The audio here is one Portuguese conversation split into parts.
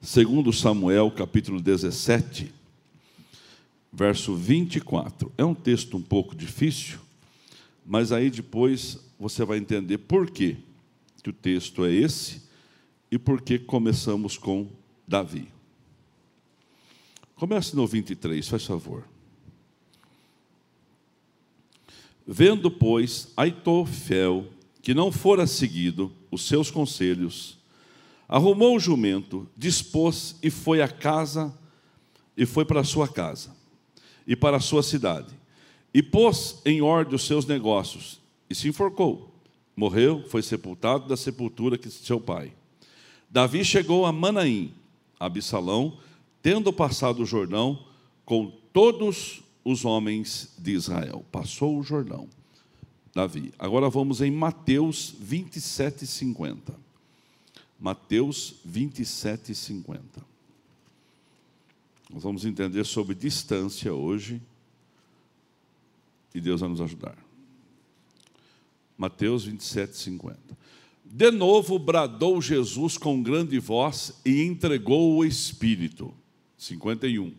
segundo Samuel, capítulo 17, verso 24. É um texto um pouco difícil, mas aí depois você vai entender por quê que o texto é esse e por que começamos com Davi. Comece no 23, faz favor. Vendo, pois, Aitofel, que não fora seguido os seus conselhos, arrumou o jumento, dispôs e foi à casa, e foi para a sua casa, e para a sua cidade, e pôs em ordem os seus negócios, e se enforcou. Morreu, foi sepultado da sepultura que seu pai. Davi chegou a Manaim, Absalão, tendo passado o Jordão com todos os homens de Israel. Passou o Jordão. Davi. Agora vamos em Mateus 27, 50. Mateus 27, 50. Nós vamos entender sobre distância hoje e Deus vai nos ajudar. Mateus 27, 50. De novo bradou Jesus com grande voz e entregou o Espírito. 51.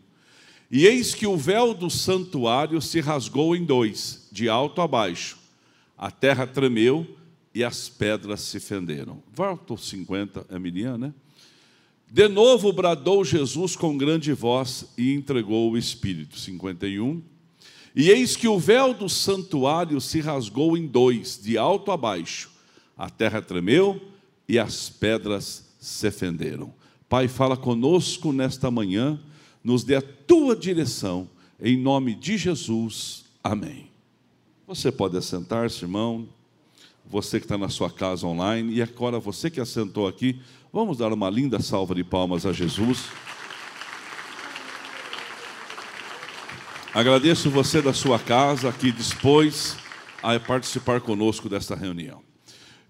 E eis que o véu do santuário se rasgou em dois, de alto a baixo. A terra tremeu e as pedras se fenderam. Volta 50, é Miriam, né? De novo bradou Jesus com grande voz e entregou o Espírito. 51. E eis que o véu do santuário se rasgou em dois, de alto a baixo. A terra tremeu e as pedras se fenderam. Pai, fala conosco nesta manhã nos dê a tua direção, em nome de Jesus. Amém. Você pode assentar-se, irmão. Você que está na sua casa online, e agora você que assentou aqui, vamos dar uma linda salva de palmas a Jesus. Agradeço você da sua casa que dispôs a participar conosco desta reunião.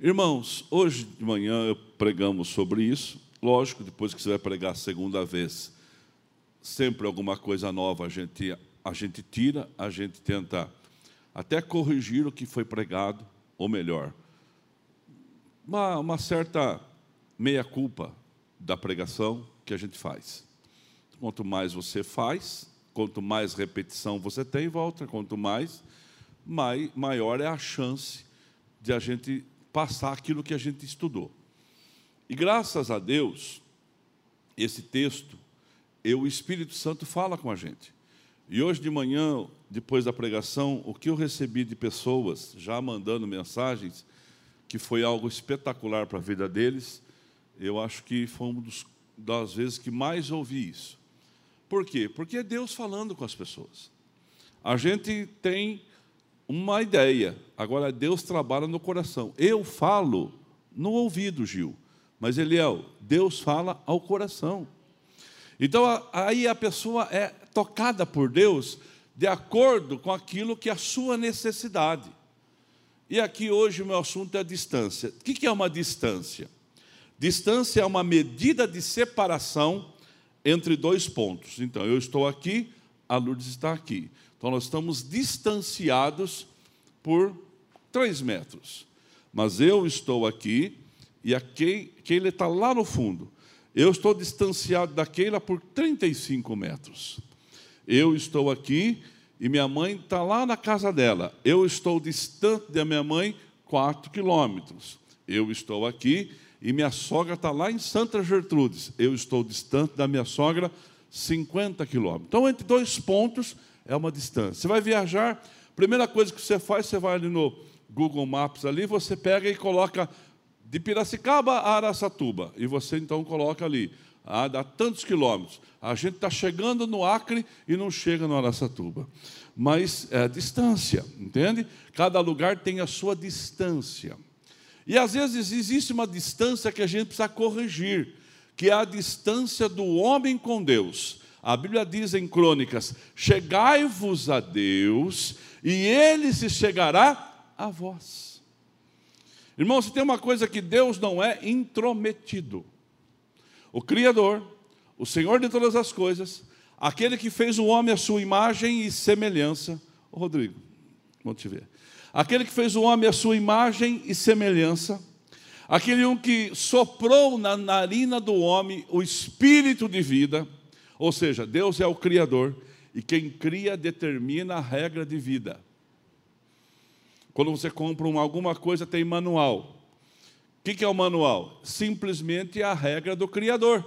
Irmãos, hoje de manhã pregamos sobre isso. Lógico, depois que você vai pregar a segunda vez, sempre alguma coisa nova a gente, a gente tira, a gente tenta até corrigir o que foi pregado, ou melhor, uma, uma certa meia-culpa da pregação que a gente faz. Quanto mais você faz, quanto mais repetição você tem, volta, quanto mais, mai, maior é a chance de a gente passar aquilo que a gente estudou. E graças a Deus, esse texto e o Espírito Santo fala com a gente. E hoje de manhã, depois da pregação, o que eu recebi de pessoas já mandando mensagens, que foi algo espetacular para a vida deles, eu acho que foi uma das vezes que mais ouvi isso. Por quê? Porque é Deus falando com as pessoas. A gente tem uma ideia, agora Deus trabalha no coração. Eu falo no ouvido, Gil, mas Eliel, Deus fala ao coração. Então aí a pessoa é tocada por Deus de acordo com aquilo que é a sua necessidade. E aqui hoje o meu assunto é a distância. O que é uma distância? Distância é uma medida de separação entre dois pontos. Então, eu estou aqui, a Lourdes está aqui. Então, nós estamos distanciados por três metros. Mas eu estou aqui e aquele está lá no fundo. Eu estou distanciado da Keila por 35 metros. Eu estou aqui e minha mãe está lá na casa dela. Eu estou distante da minha mãe 4 quilômetros. Eu estou aqui e minha sogra está lá em Santa Gertrudes. Eu estou distante da minha sogra 50 quilômetros. Então, entre dois pontos é uma distância. Você vai viajar, primeira coisa que você faz, você vai ali no Google Maps ali, você pega e coloca de Piracicaba a Araçatuba, e você então coloca ali, ah, dá tantos quilômetros. A gente está chegando no Acre e não chega no Araçatuba. Mas é distância, entende? Cada lugar tem a sua distância. E às vezes existe uma distância que a gente precisa corrigir, que é a distância do homem com Deus. A Bíblia diz em Crônicas: Chegai-vos a Deus, e ele se chegará a vós. Irmão, se tem uma coisa que Deus não é intrometido. O Criador, o Senhor de todas as coisas, aquele que fez o homem à sua imagem e semelhança. Rodrigo, vamos te ver. Aquele que fez o homem à sua imagem e semelhança, aquele um que soprou na narina do homem o espírito de vida, ou seja, Deus é o Criador, e quem cria determina a regra de vida. Quando você compra alguma coisa, tem manual. O que é o manual? Simplesmente a regra do Criador.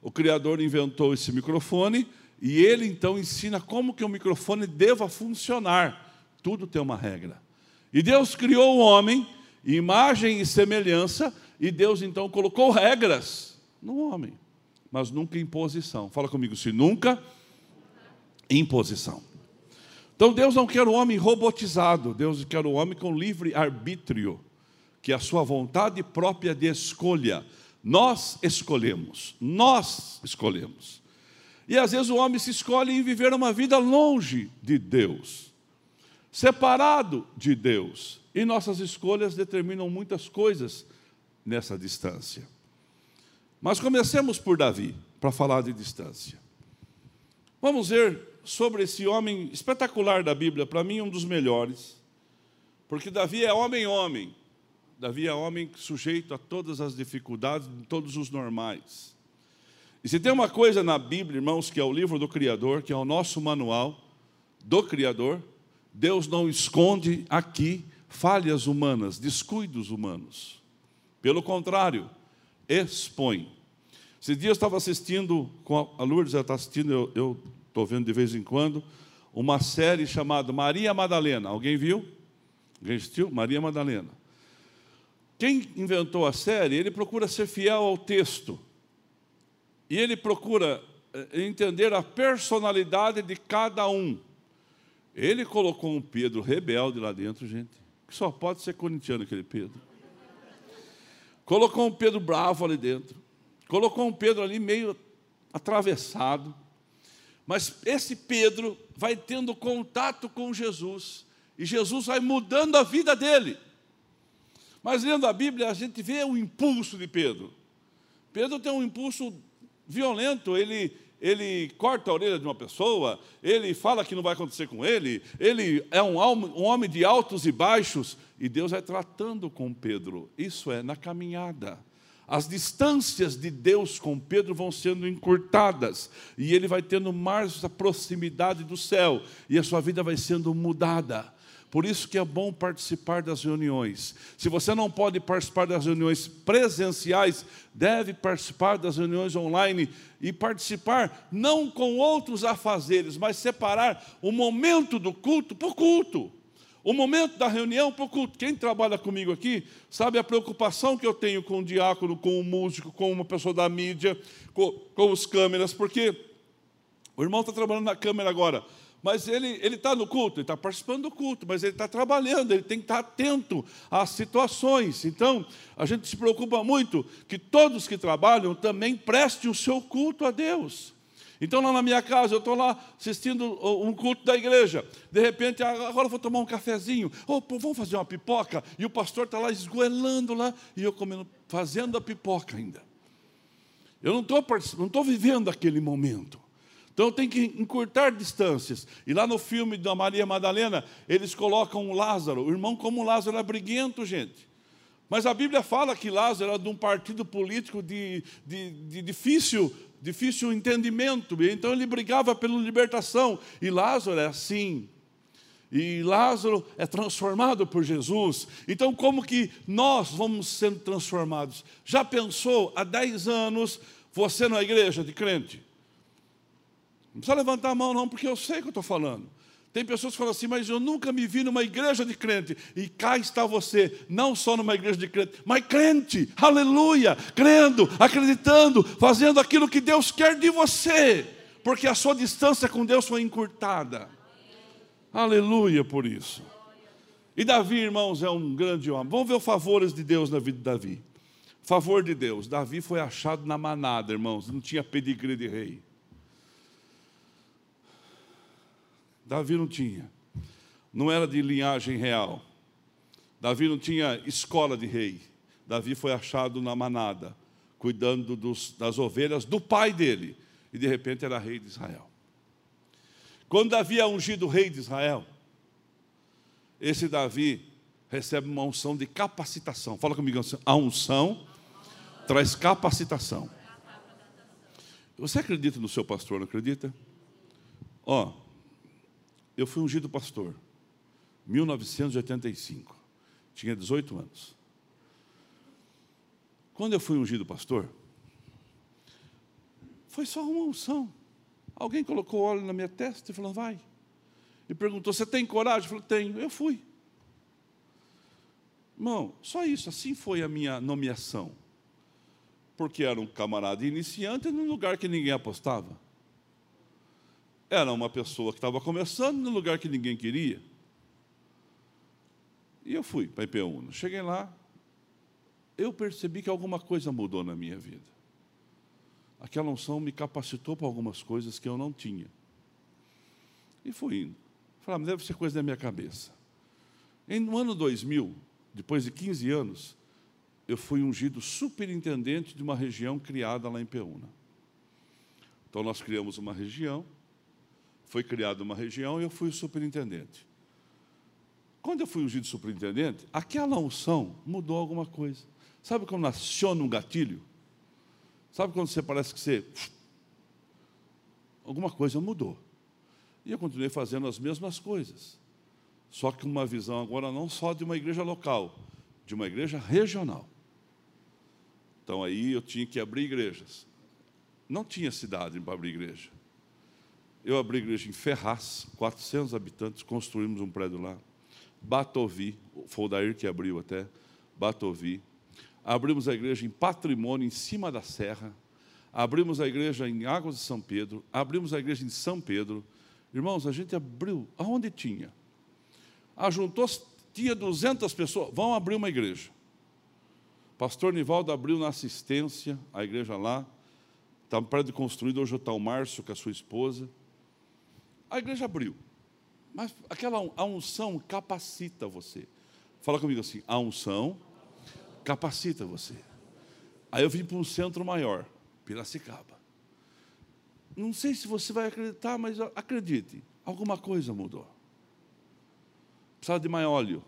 O Criador inventou esse microfone e ele então ensina como que o microfone deva funcionar. Tudo tem uma regra. E Deus criou o homem, imagem e semelhança, e Deus então colocou regras no homem, mas nunca imposição. Fala comigo, se nunca imposição. Então Deus não quer o homem robotizado, Deus quer o homem com livre arbítrio, que a sua vontade própria de escolha. Nós escolhemos, nós escolhemos. E às vezes o homem se escolhe em viver uma vida longe de Deus, separado de Deus. E nossas escolhas determinam muitas coisas nessa distância. Mas comecemos por Davi, para falar de distância. Vamos ver sobre esse homem espetacular da Bíblia, para mim um dos melhores, porque Davi é homem-homem. Davi é homem sujeito a todas as dificuldades, todos os normais. E se tem uma coisa na Bíblia, irmãos, que é o livro do Criador, que é o nosso manual do Criador, Deus não esconde aqui falhas humanas, descuidos humanos. Pelo contrário, expõe. Esse dia eu estava assistindo, a Lourdes está assistindo, eu estou vendo de vez em quando, uma série chamada Maria Madalena. Alguém viu? Alguém assistiu? Maria Madalena. Quem inventou a série, ele procura ser fiel ao texto. E ele procura eh, entender a personalidade de cada um. Ele colocou um Pedro rebelde lá dentro, gente, que só pode ser corintiano aquele Pedro. Colocou um Pedro bravo ali dentro. Colocou um Pedro ali meio atravessado. Mas esse Pedro vai tendo contato com Jesus e Jesus vai mudando a vida dele. Mas lendo a Bíblia, a gente vê o impulso de Pedro. Pedro tem um impulso violento, ele, ele corta a orelha de uma pessoa, ele fala que não vai acontecer com ele, ele é um, um homem de altos e baixos, e Deus vai tratando com Pedro. Isso é na caminhada as distâncias de Deus com Pedro vão sendo encurtadas, e ele vai tendo mais a proximidade do céu, e a sua vida vai sendo mudada. Por isso que é bom participar das reuniões. Se você não pode participar das reuniões presenciais, deve participar das reuniões online e participar não com outros afazeres, mas separar o momento do culto para o culto. O momento da reunião para o culto. Quem trabalha comigo aqui sabe a preocupação que eu tenho com o diácono, com o músico, com uma pessoa da mídia, com, com os câmeras, porque o irmão está trabalhando na câmera agora, mas ele está no culto, ele está participando do culto, mas ele está trabalhando, ele tem que estar tá atento às situações. Então, a gente se preocupa muito que todos que trabalham também prestem o seu culto a Deus. Então, lá na minha casa, eu estou lá assistindo um culto da igreja. De repente, ah, agora vou tomar um cafezinho. Oh, vamos fazer uma pipoca? E o pastor está lá esgoelando lá, e eu comendo, fazendo a pipoca ainda. Eu não estou vivendo aquele momento. Então tenho que encurtar distâncias. E lá no filme da Maria Madalena, eles colocam o Lázaro, o irmão como Lázaro é briguento, gente. Mas a Bíblia fala que Lázaro era de um partido político de, de, de difícil difícil entendimento, então ele brigava pela libertação, e Lázaro é assim. E Lázaro é transformado por Jesus. Então, como que nós vamos sendo transformados? Já pensou há 10 anos você na igreja de crente? Não precisa levantar a mão, não, porque eu sei o que eu estou falando. Tem pessoas que falam assim, mas eu nunca me vi numa igreja de crente. E cá está você, não só numa igreja de crente, mas crente, aleluia, crendo, acreditando, fazendo aquilo que Deus quer de você, porque a sua distância com Deus foi encurtada. Aleluia por isso. E Davi, irmãos, é um grande homem. Vamos ver os favores de Deus na vida de Davi. Favor de Deus. Davi foi achado na manada, irmãos, não tinha pedigree de rei. Davi não tinha. Não era de linhagem real. Davi não tinha escola de rei. Davi foi achado na manada, cuidando dos, das ovelhas do pai dele. E de repente era rei de Israel. Quando Davi é ungido rei de Israel, esse Davi recebe uma unção de capacitação. Fala comigo, a unção traz capacitação. Você acredita no seu pastor, não acredita? Ó, eu fui ungido pastor, 1985, tinha 18 anos. Quando eu fui ungido pastor, foi só uma unção. Alguém colocou óleo na minha testa e falou, vai. E perguntou, você tem coragem? Eu falei, tenho. Eu fui. Irmão, só isso, assim foi a minha nomeação porque era um camarada iniciante num lugar que ninguém apostava. Era uma pessoa que estava começando num lugar que ninguém queria. E eu fui para IP1. Cheguei lá, eu percebi que alguma coisa mudou na minha vida. Aquela unção me capacitou para algumas coisas que eu não tinha. E fui indo. Falei, ah, deve ser coisa da minha cabeça. Em, no ano 2000, depois de 15 anos, eu fui ungido superintendente de uma região criada lá em Peúna. Então nós criamos uma região, foi criada uma região e eu fui o superintendente. Quando eu fui ungido superintendente, aquela unção mudou alguma coisa. Sabe quando aciona um gatilho? Sabe quando você parece que você. Alguma coisa mudou. E eu continuei fazendo as mesmas coisas. Só que uma visão agora não só de uma igreja local, de uma igreja regional. Então aí eu tinha que abrir igrejas. Não tinha cidade para abrir igreja. Eu abri igreja em Ferraz, 400 habitantes, construímos um prédio lá. Batovi, foi o Dair que abriu até, Batovi. Abrimos a igreja em Patrimônio, em cima da serra. Abrimos a igreja em Águas de São Pedro. Abrimos a igreja em São Pedro. Irmãos, a gente abriu, aonde tinha? Ajuntou, tinha 200 pessoas, vão abrir uma igreja. Pastor Nivaldo abriu na assistência, a igreja lá. Está um prédio construído, hoje está o Márcio com a sua esposa. A igreja abriu. Mas aquela a unção capacita você. Fala comigo assim, a unção capacita você. Aí eu vim para um centro maior, Piracicaba. Não sei se você vai acreditar, mas acredite, alguma coisa mudou. Precisava de mais óleo.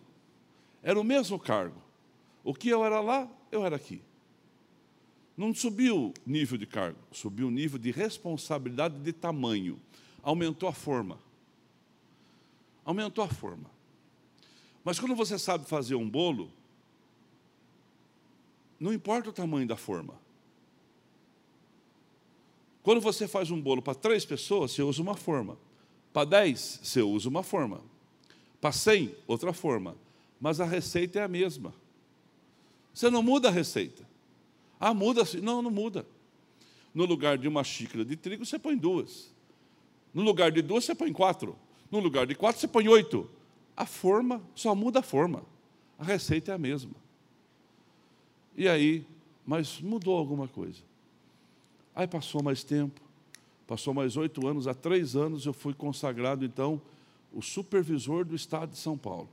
Era o mesmo cargo. O que eu era lá, eu era aqui. Não subiu o nível de cargo, subiu o nível de responsabilidade de tamanho. Aumentou a forma. Aumentou a forma. Mas quando você sabe fazer um bolo, não importa o tamanho da forma. Quando você faz um bolo para três pessoas, você usa uma forma. Para dez, você usa uma forma. Para cem, outra forma. Mas a receita é a mesma. Você não muda a receita. Ah, muda. Não, não muda. No lugar de uma xícara de trigo, você põe duas. No lugar de duas, você põe quatro. No lugar de quatro, você põe oito. A forma, só muda a forma. A receita é a mesma. E aí, mas mudou alguma coisa. Aí passou mais tempo, passou mais oito anos, há três anos eu fui consagrado, então, o supervisor do Estado de São Paulo,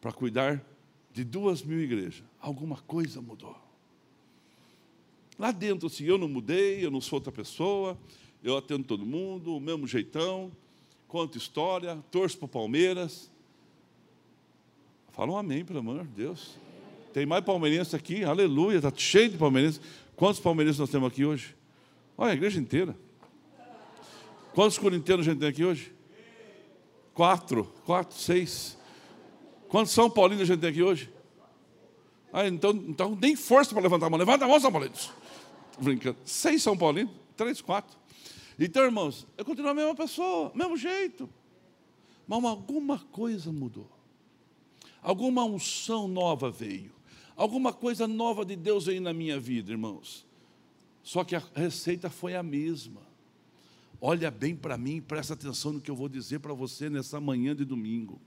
para cuidar de duas mil igrejas. Alguma coisa mudou. Lá dentro, assim, eu não mudei, eu não sou outra pessoa, eu atendo todo mundo, o mesmo jeitão, conto história, torço para o Palmeiras. Fala um amém, pelo amor de Deus. Tem mais palmeirense aqui, aleluia, está cheio de palmeirenses. Quantos palmeirenses nós temos aqui hoje? Olha, a igreja inteira. Quantos corintianos a gente tem aqui hoje? Quatro, quatro, seis. Quantos São Paulinos a gente tem aqui hoje? Ah, então, então nem força para levantar a mão. Levanta a mão, São Paulinos. Brincando. Seis São Paulinos, três, quatro. Então, irmãos, eu continuo a mesma pessoa, mesmo jeito. Mas alguma coisa mudou. Alguma unção nova veio. Alguma coisa nova de Deus veio na minha vida, irmãos. Só que a receita foi a mesma. Olha bem para mim, presta atenção no que eu vou dizer para você nessa manhã de domingo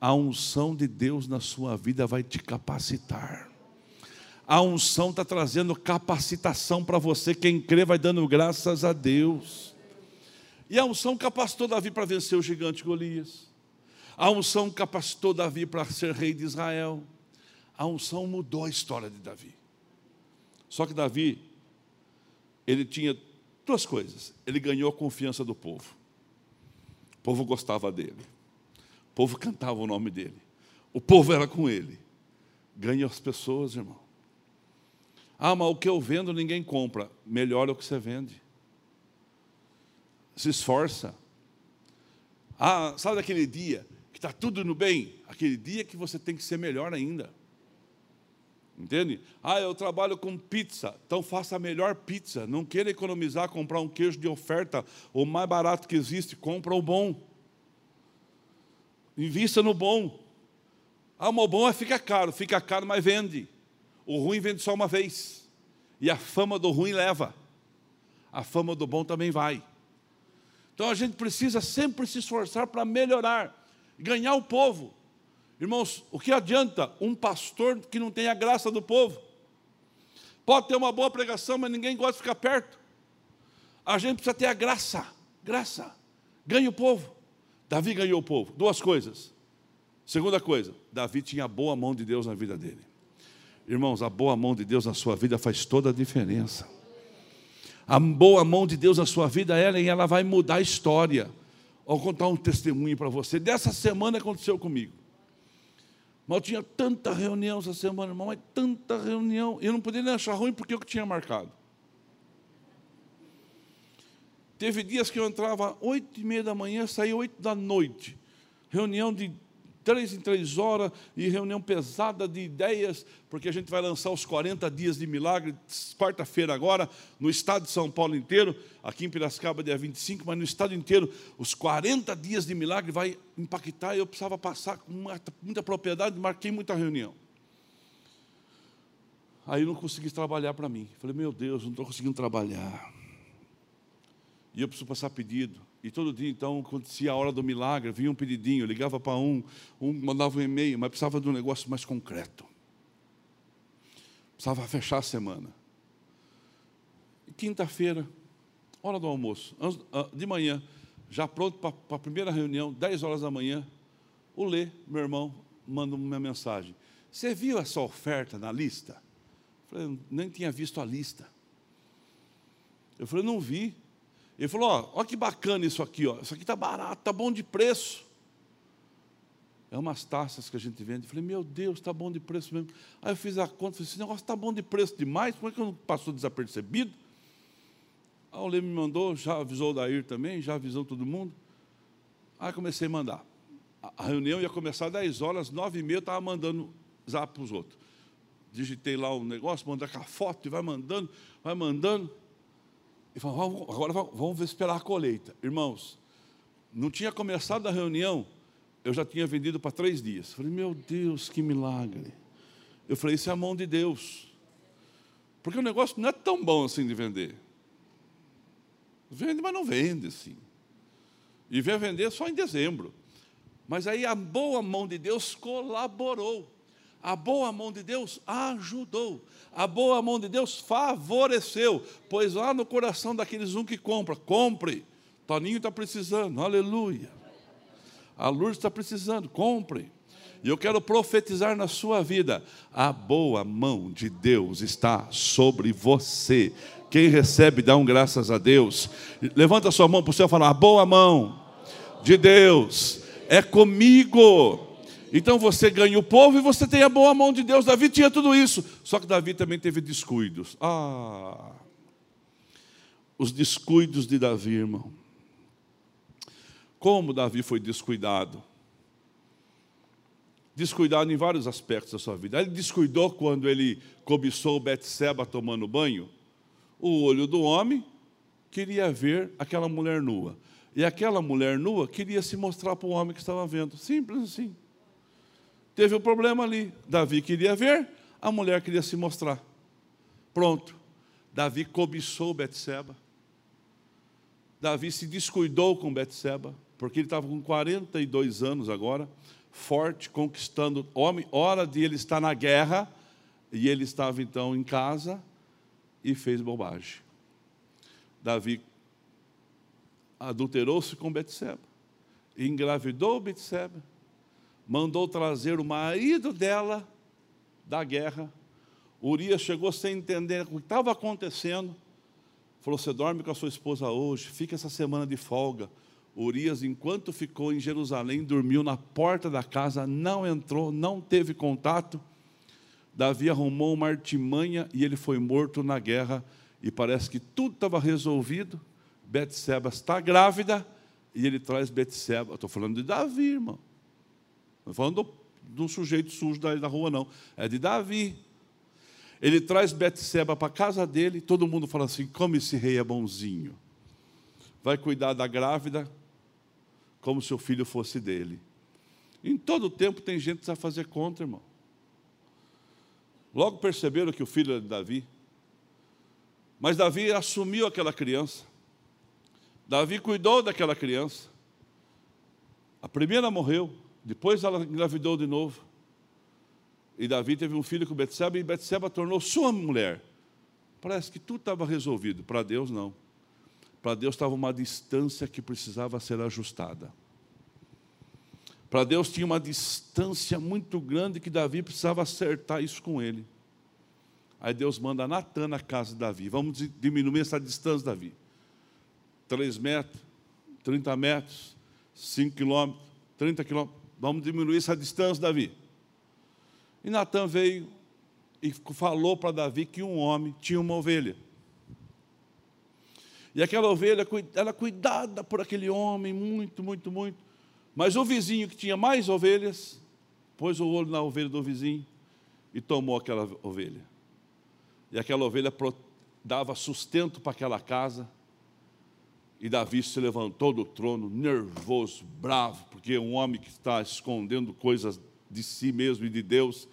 a unção de Deus na sua vida vai te capacitar. A unção está trazendo capacitação para você. Quem crê vai dando graças a Deus. E a unção capacitou Davi para vencer o gigante Golias. A unção capacitou Davi para ser rei de Israel. A unção mudou a história de Davi. Só que Davi, ele tinha duas coisas. Ele ganhou a confiança do povo. O povo gostava dele povo cantava o nome dele. O povo era com ele. Ganha as pessoas, irmão. Ah, mas o que eu vendo ninguém compra. Melhor é o que você vende. Se esforça. Ah, sabe daquele dia que está tudo no bem? Aquele dia que você tem que ser melhor ainda. Entende? Ah, eu trabalho com pizza, então faça a melhor pizza. Não queira economizar, comprar um queijo de oferta, o mais barato que existe, compra o bom. Invista no bom. Ah, o bom é fica caro, fica caro, mas vende. O ruim vende só uma vez. E a fama do ruim leva. A fama do bom também vai. Então a gente precisa sempre se esforçar para melhorar, ganhar o povo. Irmãos, o que adianta um pastor que não tem a graça do povo? Pode ter uma boa pregação, mas ninguém gosta de ficar perto. A gente precisa ter a graça, graça. Ganha o povo. Davi ganhou o povo. Duas coisas. Segunda coisa, Davi tinha boa mão de Deus na vida dele. Irmãos, a boa mão de Deus na sua vida faz toda a diferença. A boa mão de Deus na sua vida, ela, ela vai mudar a história. Vou contar um testemunho para você. Dessa semana aconteceu comigo. Mas eu tinha tanta reunião essa semana, irmão, mas tanta reunião. Eu não podia nem achar ruim porque eu que tinha marcado. Teve dias que eu entrava oito e meia da manhã, saía oito da noite. Reunião de três em três horas, e reunião pesada de ideias, porque a gente vai lançar os 40 dias de milagre, quarta-feira agora, no estado de São Paulo inteiro, aqui em Piracicaba dia 25, mas no estado inteiro, os 40 dias de milagre vai impactar, e eu precisava passar com muita, propriedade, marquei muita reunião. Aí eu não consegui trabalhar para mim. Falei, meu Deus, não estou conseguindo trabalhar. E eu preciso passar pedido. E todo dia, então, acontecia a hora do milagre, vinha um pedidinho, ligava para um, um mandava um e-mail, mas precisava de um negócio mais concreto. Precisava fechar a semana. Quinta-feira, hora do almoço, ah, de manhã, já pronto para a primeira reunião, 10 horas da manhã, o Lê, meu irmão, manda uma mensagem. Você viu essa oferta na lista? Eu falei, nem tinha visto a lista. Eu falei, não vi. Ele falou: ó, que bacana isso aqui, ó. Isso aqui está barato, está bom de preço. É umas taças que a gente vende. Eu falei, meu Deus, está bom de preço mesmo. Aí eu fiz a conta, falei, esse negócio está bom de preço demais, por que não passou desapercebido? Aí o Lê me mandou, já avisou o Dair também, já avisou todo mundo. Aí comecei a mandar. A reunião ia começar às 10 horas, 9 e meia, eu estava mandando zap para os outros. Digitei lá o um negócio, mandei com a foto e vai mandando, vai mandando. E falou, agora vamos esperar a colheita. Irmãos, não tinha começado a reunião, eu já tinha vendido para três dias. Falei, meu Deus, que milagre. Eu falei, isso é a mão de Deus. Porque o negócio não é tão bom assim de vender. Vende, mas não vende assim. E veio vender só em dezembro. Mas aí a boa mão de Deus colaborou. A boa mão de Deus ajudou. A boa mão de Deus favoreceu. Pois lá no coração daqueles um que compra, compre. Toninho está precisando, aleluia. A Lourdes está precisando, compre. E eu quero profetizar na sua vida: a boa mão de Deus está sobre você. Quem recebe, dá um graças a Deus. Levanta a sua mão para o céu e fala: a boa mão de Deus é comigo. Então você ganha o povo e você tem a boa mão de Deus. Davi tinha tudo isso. Só que Davi também teve descuidos. Ah, os descuidos de Davi, irmão. Como Davi foi descuidado? Descuidado em vários aspectos da sua vida. Ele descuidou quando ele cobiçou Betseba tomando banho. O olho do homem queria ver aquela mulher nua. E aquela mulher nua queria se mostrar para o homem que estava vendo. Simples assim. Teve um problema ali. Davi queria ver, a mulher queria se mostrar. Pronto. Davi cobiçou Betseba. Davi se descuidou com Betseba, porque ele estava com 42 anos agora, forte, conquistando homem, hora de ele estar na guerra, e ele estava então em casa e fez bobagem. Davi adulterou-se com Betseba, engravidou Betseba, mandou trazer o marido dela da guerra. Urias chegou sem entender o que estava acontecendo. Falou: Você dorme com a sua esposa hoje, fica essa semana de folga. Urias, enquanto ficou em Jerusalém, dormiu na porta da casa, não entrou, não teve contato. Davi arrumou uma artimanha e ele foi morto na guerra. E parece que tudo estava resolvido. Betseba está grávida e ele traz Betseba. Estou falando de Davi, irmão. Não estou falando do, do sujeito sujo da, da rua, não. É de Davi. Ele traz Betseba para a casa dele. Todo mundo fala assim: como esse rei é bonzinho. Vai cuidar da grávida, como se o filho fosse dele. Em todo tempo tem gente vai fazer contra, irmão. Logo perceberam que o filho era de Davi. Mas Davi assumiu aquela criança. Davi cuidou daquela criança. A primeira morreu, depois ela engravidou de novo. E Davi teve um filho com Betseba e Betseba tornou sua mulher. Parece que tudo estava resolvido. Para Deus, não. Para Deus estava uma distância que precisava ser ajustada. Para Deus tinha uma distância muito grande que Davi precisava acertar isso com ele. Aí Deus manda Natan na casa de Davi. Vamos diminuir essa distância, Davi. 3 metros, 30 metros, 5 quilômetros, 30 quilômetros. Vamos diminuir essa distância, Davi. E Natan veio e falou para Davi que um homem tinha uma ovelha. E aquela ovelha era cuidada por aquele homem, muito, muito, muito. Mas o vizinho que tinha mais ovelhas, pôs o olho na ovelha do vizinho e tomou aquela ovelha. E aquela ovelha dava sustento para aquela casa. E Davi se levantou do trono, nervoso, bravo, porque um homem que está escondendo coisas de si mesmo e de Deus,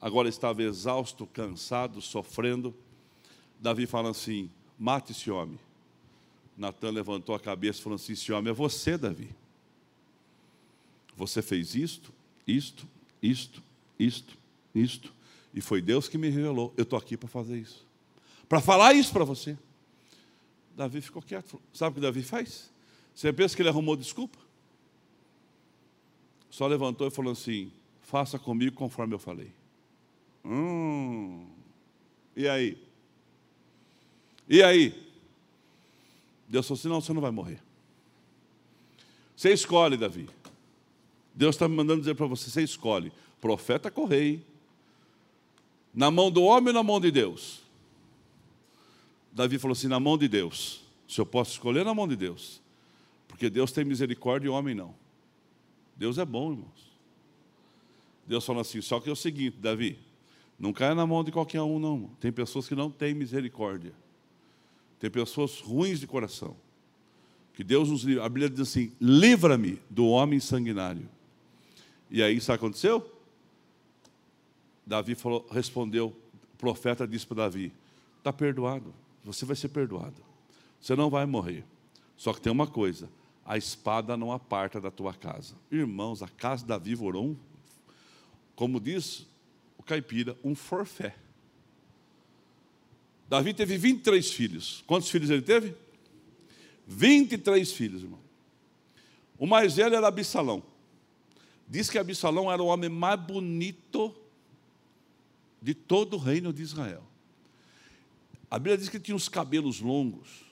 agora estava exausto, cansado, sofrendo. Davi fala assim: mate esse homem. Natan levantou a cabeça e falou assim: Esse homem é você, Davi. Você fez isto, isto, isto, isto, isto. E foi Deus que me revelou. Eu estou aqui para fazer isso. Para falar isso para você. Davi ficou quieto. Sabe o que Davi faz? Você pensa que ele arrumou desculpa? Só levantou e falou assim: Faça comigo conforme eu falei. Hum. E aí? E aí? Deus falou assim: não, você não vai morrer. Você escolhe, Davi. Deus está me mandando dizer para você: você escolhe. Profeta correi. Na mão do homem ou na mão de Deus? Davi falou assim: na mão de Deus. Se eu posso escolher, na mão de Deus. Porque Deus tem misericórdia e o homem não. Deus é bom, irmãos. Deus falou assim: só que é o seguinte, Davi, não caia na mão de qualquer um, não. Tem pessoas que não têm misericórdia. Tem pessoas ruins de coração. Que Deus nos livra. A Bíblia diz assim: livra-me do homem sanguinário. E aí, sabe o que aconteceu? Davi falou, respondeu, o profeta disse para Davi: está perdoado, você vai ser perdoado. Você não vai morrer. Só que tem uma coisa: a espada não aparta da tua casa. Irmãos, a casa de Davi orou um, como diz o caipira, um forfé. Davi teve 23 filhos. Quantos filhos ele teve? 23 filhos, irmão. O mais velho era Absalão. Diz que Absalão era o homem mais bonito de todo o reino de Israel. A Bíblia diz que tinha os cabelos longos.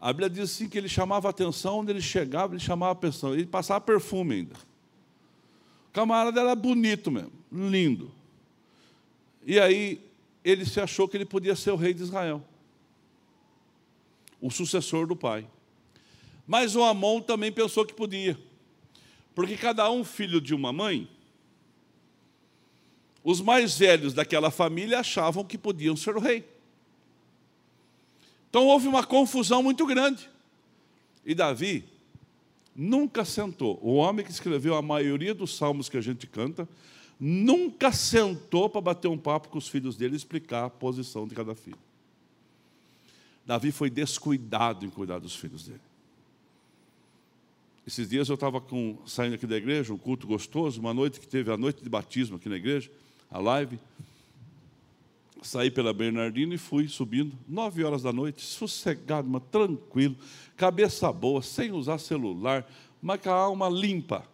A Bíblia diz assim que ele chamava atenção, onde ele chegava, ele chamava atenção. Ele passava perfume ainda. O camarada era bonito mesmo, lindo. E aí, ele se achou que ele podia ser o rei de Israel, o sucessor do pai. Mas o Amon também pensou que podia, porque cada um filho de uma mãe, os mais velhos daquela família achavam que podiam ser o rei. Então houve uma confusão muito grande. E Davi nunca sentou. O homem que escreveu a maioria dos salmos que a gente canta, nunca sentou para bater um papo com os filhos dele e explicar a posição de cada filho. Davi foi descuidado em cuidar dos filhos dele. Esses dias eu estava saindo aqui da igreja, um culto gostoso, uma noite que teve a noite de batismo aqui na igreja, a live. Saí pela Bernardino e fui subindo, nove horas da noite, sossegado, mas tranquilo, cabeça boa, sem usar celular, mas com a alma limpa.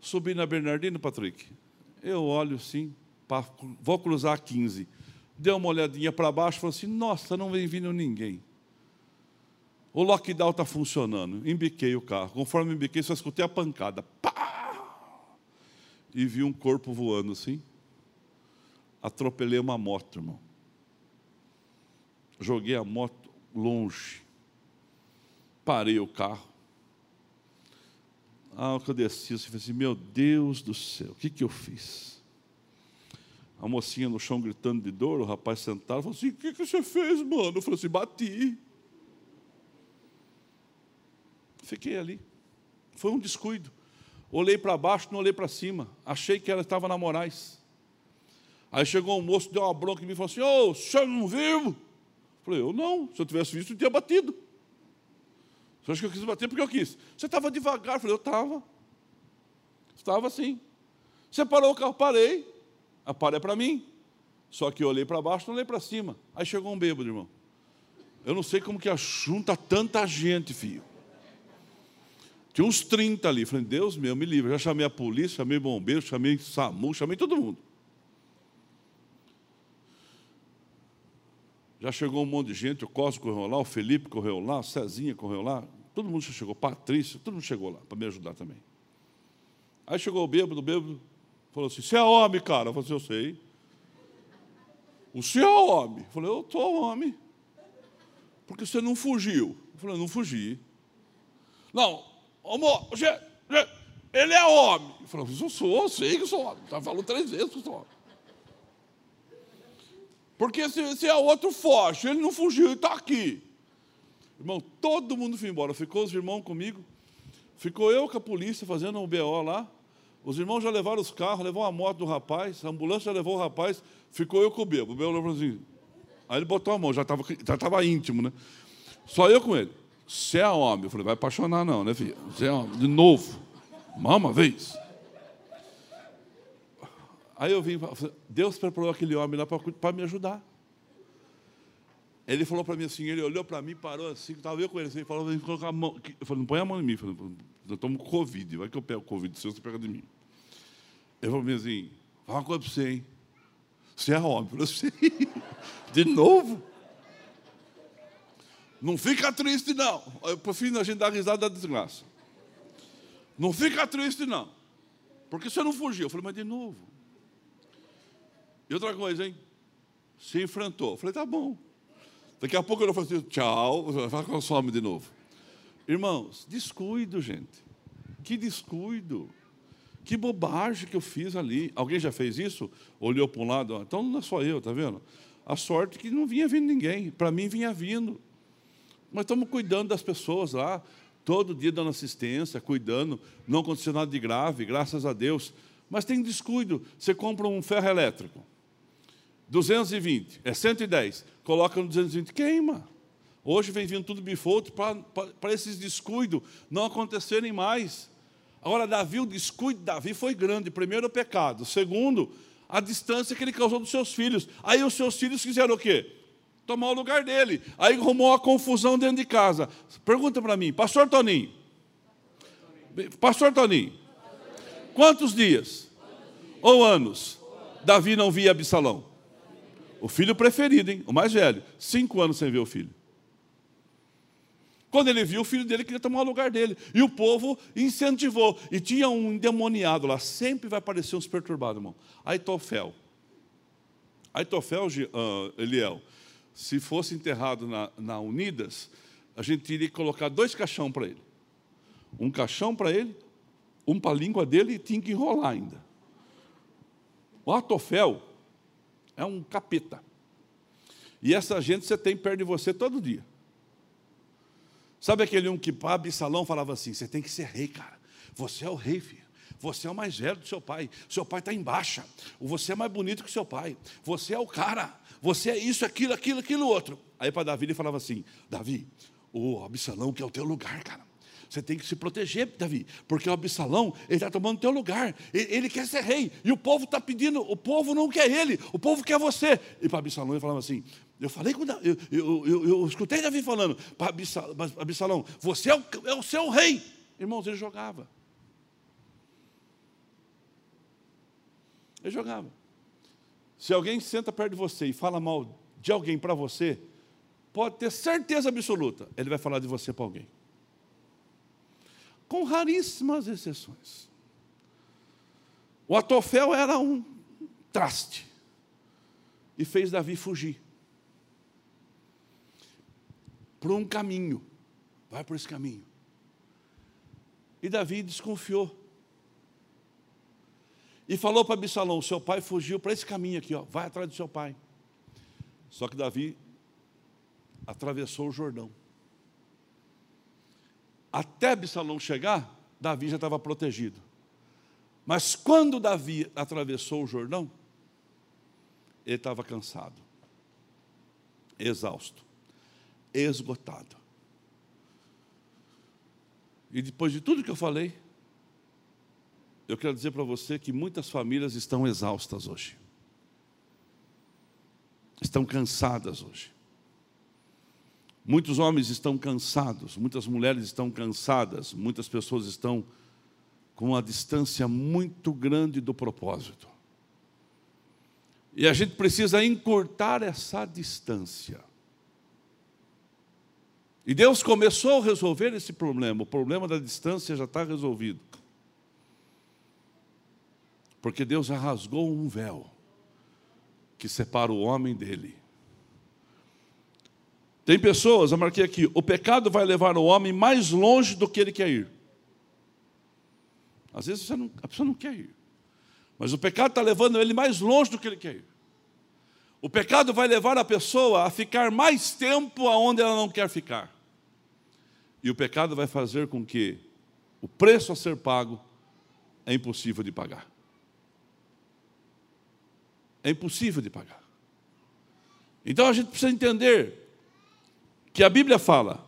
Subi na Bernardino, Patrick. Eu olho assim, vou cruzar 15. Deu uma olhadinha para baixo e falou assim: Nossa, não vem vindo ninguém. O lockdown está funcionando. Embiquei o carro. Conforme embiquei, só escutei a pancada. Pá! E vi um corpo voando assim. Atropelei uma moto, irmão. Joguei a moto longe. Parei o carro. Ah, que eu desci, eu falei assim, meu Deus do céu, o que, que eu fiz? A mocinha no chão gritando de dor, o rapaz sentado, falou assim, o que, que você fez, mano? Eu falei assim, bati. Fiquei ali. Foi um descuido. Olhei para baixo, não olhei para cima. Achei que ela estava na Moraes. Aí chegou um moço, deu uma bronca em mim e falou assim: Ô, oh, o senhor não viu? Falei, eu não. Se eu tivesse visto, eu tinha batido. Você acha que eu quis bater porque eu quis? Você estava devagar. Falei, eu estava. Estava assim. Você parou o carro, parei. A para é para mim. Só que eu olhei para baixo, não olhei para cima. Aí chegou um bêbado, irmão. Eu não sei como que junta tanta gente, filho. Tinha uns 30 ali. Falei, Deus meu, me livre. Já chamei a polícia, chamei bombeiro, chamei SAMU, chamei todo mundo. Já chegou um monte de gente, o Cosmo correu lá, o Felipe correu lá, a Cezinha correu lá, todo mundo chegou, Patrícia, todo mundo chegou lá para me ajudar também. Aí chegou o bêbado, o bêbado falou assim: Você é homem, cara? Eu falei assim: Eu sei. O senhor é homem? Eu falei: Eu estou homem. Porque você não fugiu? Eu falei: Eu não fugi. Não, amor, ele é homem. Eu falei, eu sou, eu sei que sou homem. Já falou três vezes que sou homem. Porque se, se é outro foge, ele não fugiu, ele está aqui. Irmão, todo mundo foi embora. Ficou os irmãos comigo. Ficou eu com a polícia fazendo um BO lá. Os irmãos já levaram os carros, levou a moto do rapaz, a ambulância já levou o rapaz, ficou eu com o bebo. O bebo falou assim. Aí ele botou a mão, já estava já tava íntimo, né? Só eu com ele. Você é homem. Eu falei, vai apaixonar não, né, filho? Você é homem. De novo. Mais uma vez. Aí eu vim, Deus preparou aquele homem lá para me ajudar. Ele falou para mim assim, ele olhou para mim, parou assim, estava eu com ele, assim, ele falou, colocar a mão. Eu falei, não põe a mão em mim. Eu tomo Covid, vai que eu pego Covid, se você pega de mim. Ele falou para mim assim, fala uma coisa para você, hein? Você é homem. Eu falei assim, de novo? Não fica triste, não. Eu prefiro a gente dar risada da desgraça. Não fica triste, não. Porque você não fugiu. Eu falei, mas de novo. E outra coisa, hein? Se enfrentou. Eu falei, tá bom. Daqui a pouco eu falei assim, tchau, vai com some de novo. Irmãos, descuido, gente. Que descuido. Que bobagem que eu fiz ali. Alguém já fez isso? Olhou para um lado, então não é só eu, tá vendo? A sorte que não vinha vindo ninguém. Para mim vinha vindo. Mas estamos cuidando das pessoas lá, todo dia dando assistência, cuidando, não aconteceu nada de grave, graças a Deus. Mas tem descuido. Você compra um ferro elétrico, 220, é 110, coloca no 220, queima. Hoje vem vindo tudo bifoto para esses descuidos não acontecerem mais. Agora, Davi, o descuido de Davi foi grande. Primeiro, o pecado. Segundo, a distância que ele causou dos seus filhos. Aí os seus filhos fizeram o quê? Tomar o lugar dele. Aí arrumou a confusão dentro de casa. Pergunta para mim, pastor Toninho. Pastor Toninho. Quantos dias ou anos Davi não via Absalão? O filho preferido, hein? O mais velho. Cinco anos sem ver o filho. Quando ele viu, o filho dele queria tomar o lugar dele. E o povo incentivou. E tinha um endemoniado lá. Sempre vai aparecer uns perturbados, irmão. Aitofel. Aitofel, uh, Eliel. Se fosse enterrado na, na Unidas, a gente iria colocar dois caixão para ele. Um caixão para ele, um para a língua dele e tinha que enrolar ainda. O Atofel é um capeta. E essa gente você tem perto de você todo dia. Sabe aquele um que para Absalão falava assim: você tem que ser rei, cara. Você é o rei, filho. Você é o mais velho do seu pai. Seu pai está em baixa. Você é mais bonito que seu pai. Você é o cara. Você é isso, aquilo, aquilo, aquilo outro. Aí para Davi ele falava assim: Davi, o Absalão que é o teu lugar, cara. Você tem que se proteger, Davi, porque o Absalão, ele está tomando o teu lugar. Ele, quer ser rei. E o povo está pedindo, o povo não quer ele, o povo quer você. E para Absalão ele falava assim: eu falei com eu, eu, eu, eu escutei Davi falando para Absalão, você é o, é o seu rei. Irmãos, ele jogava. Ele jogava. Se alguém senta perto de você e fala mal de alguém para você, pode ter certeza absoluta, ele vai falar de você para alguém. Com raríssimas exceções. O Atofel era um traste e fez Davi fugir por um caminho. Vai por esse caminho. E Davi desconfiou. E falou para Absalão: seu pai fugiu para esse caminho aqui, ó, vai atrás do seu pai. Só que Davi atravessou o Jordão. Até Absalão chegar, Davi já estava protegido. Mas quando Davi atravessou o Jordão, ele estava cansado, exausto, esgotado. E depois de tudo que eu falei, eu quero dizer para você que muitas famílias estão exaustas hoje. Estão cansadas hoje. Muitos homens estão cansados, muitas mulheres estão cansadas, muitas pessoas estão com uma distância muito grande do propósito. E a gente precisa encurtar essa distância. E Deus começou a resolver esse problema. O problema da distância já está resolvido. Porque Deus rasgou um véu que separa o homem dele. Tem pessoas, eu marquei aqui, o pecado vai levar o homem mais longe do que ele quer ir. Às vezes não, a pessoa não quer ir. Mas o pecado está levando ele mais longe do que ele quer ir. O pecado vai levar a pessoa a ficar mais tempo aonde ela não quer ficar. E o pecado vai fazer com que o preço a ser pago é impossível de pagar. É impossível de pagar. Então a gente precisa entender que a Bíblia fala,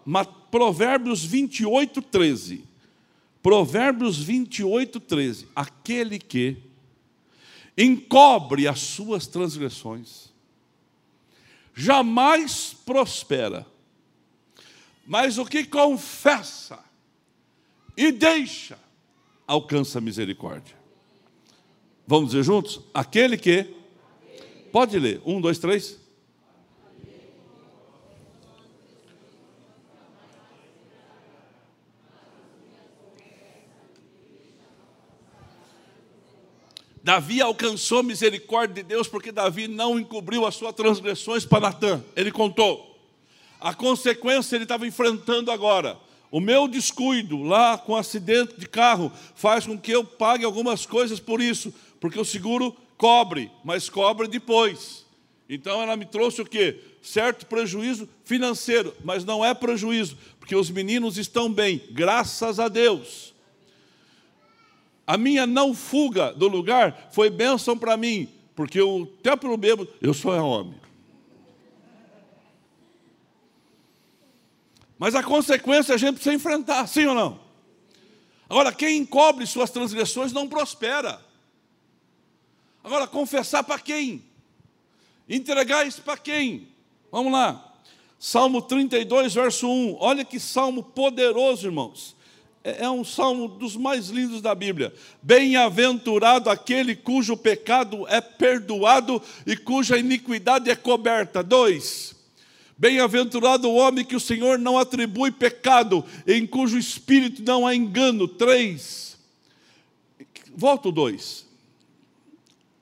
Provérbios 28, 13. Provérbios 28, 13. Aquele que encobre as suas transgressões, jamais prospera. Mas o que confessa e deixa, alcança misericórdia. Vamos dizer juntos? Aquele que. Pode ler. Um, dois, três. Davi alcançou misericórdia de Deus porque Davi não encobriu as suas transgressões para Natã. Ele contou. A consequência ele estava enfrentando agora. O meu descuido lá com acidente de carro faz com que eu pague algumas coisas por isso, porque o seguro cobre, mas cobre depois. Então ela me trouxe o quê? Certo prejuízo financeiro, mas não é prejuízo, porque os meninos estão bem, graças a Deus. A minha não fuga do lugar foi bênção para mim, porque o templo bêbado, eu sou homem. Mas a consequência a gente precisa enfrentar, sim ou não? Agora, quem encobre suas transgressões não prospera. Agora, confessar para quem? Entregar isso para quem? Vamos lá. Salmo 32, verso 1. Olha que salmo poderoso, irmãos. É, é um salmo dos mais lindos da Bíblia. Bem-aventurado aquele cujo pecado é perdoado e cuja iniquidade é coberta. Dois. Bem-aventurado o homem que o Senhor não atribui pecado, em cujo espírito não há engano. Três. Volto dois.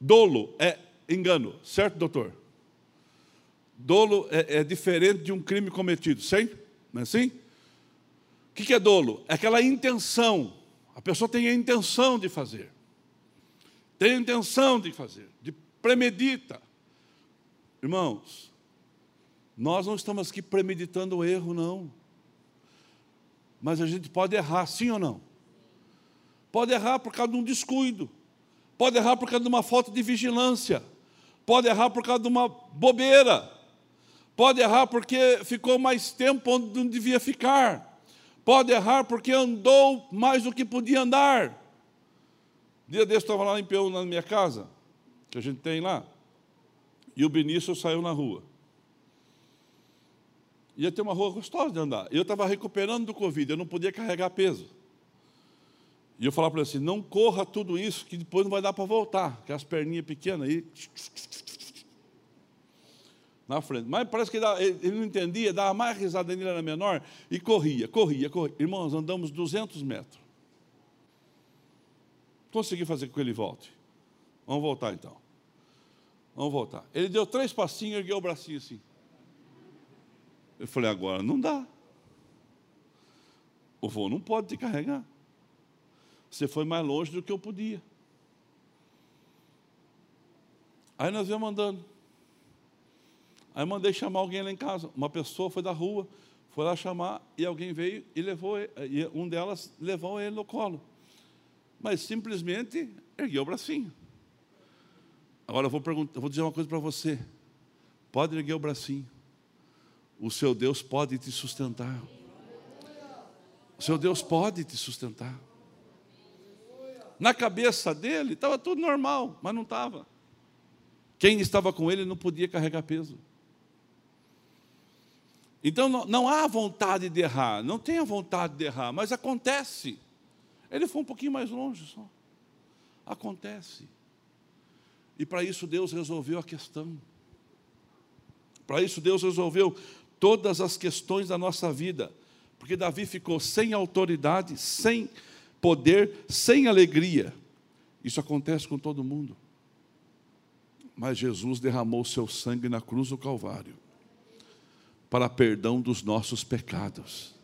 Dolo é engano, certo, doutor? Dolo é, é diferente de um crime cometido, certo? Não é assim? O que é dolo? É aquela intenção. A pessoa tem a intenção de fazer. Tem a intenção de fazer, de premedita. Irmãos, nós não estamos aqui premeditando o erro, não. Mas a gente pode errar, sim ou não? Pode errar por causa de um descuido. Pode errar por causa de uma falta de vigilância. Pode errar por causa de uma bobeira. Pode errar porque ficou mais tempo onde não devia ficar pode errar porque andou mais do que podia andar. Dia desse estava lá em Peão, na minha casa, que a gente tem lá, e o Benício saiu na rua. Ia ter uma rua gostosa de andar. Eu estava recuperando do Covid, eu não podia carregar peso. E eu falava para ele assim: não corra tudo isso, que depois não vai dar para voltar, que as perninhas pequenas aí. Na frente. Mas parece que ele não entendia, dava mais risada ele era menor, e corria, corria, corria. Irmãos, andamos 200 metros. Consegui fazer com que ele volte. Vamos voltar então. Vamos voltar. Ele deu três passinhos e ergueu o bracinho assim. Eu falei, agora não dá. O voo não pode te carregar. Você foi mais longe do que eu podia. Aí nós viemos andando. Aí mandei chamar alguém lá em casa. Uma pessoa foi da rua, foi lá chamar e alguém veio e levou ele, e um delas levou ele no colo. Mas simplesmente ergueu o bracinho. Agora eu vou, perguntar, eu vou dizer uma coisa para você. Pode erguer o bracinho. O seu Deus pode te sustentar. O seu Deus pode te sustentar. Na cabeça dele estava tudo normal, mas não estava. Quem estava com ele não podia carregar peso. Então não, não há vontade de errar, não tem a vontade de errar, mas acontece. Ele foi um pouquinho mais longe só. Acontece. E para isso Deus resolveu a questão. Para isso Deus resolveu todas as questões da nossa vida. Porque Davi ficou sem autoridade, sem poder, sem alegria. Isso acontece com todo mundo. Mas Jesus derramou seu sangue na cruz do Calvário para perdão dos nossos pecados,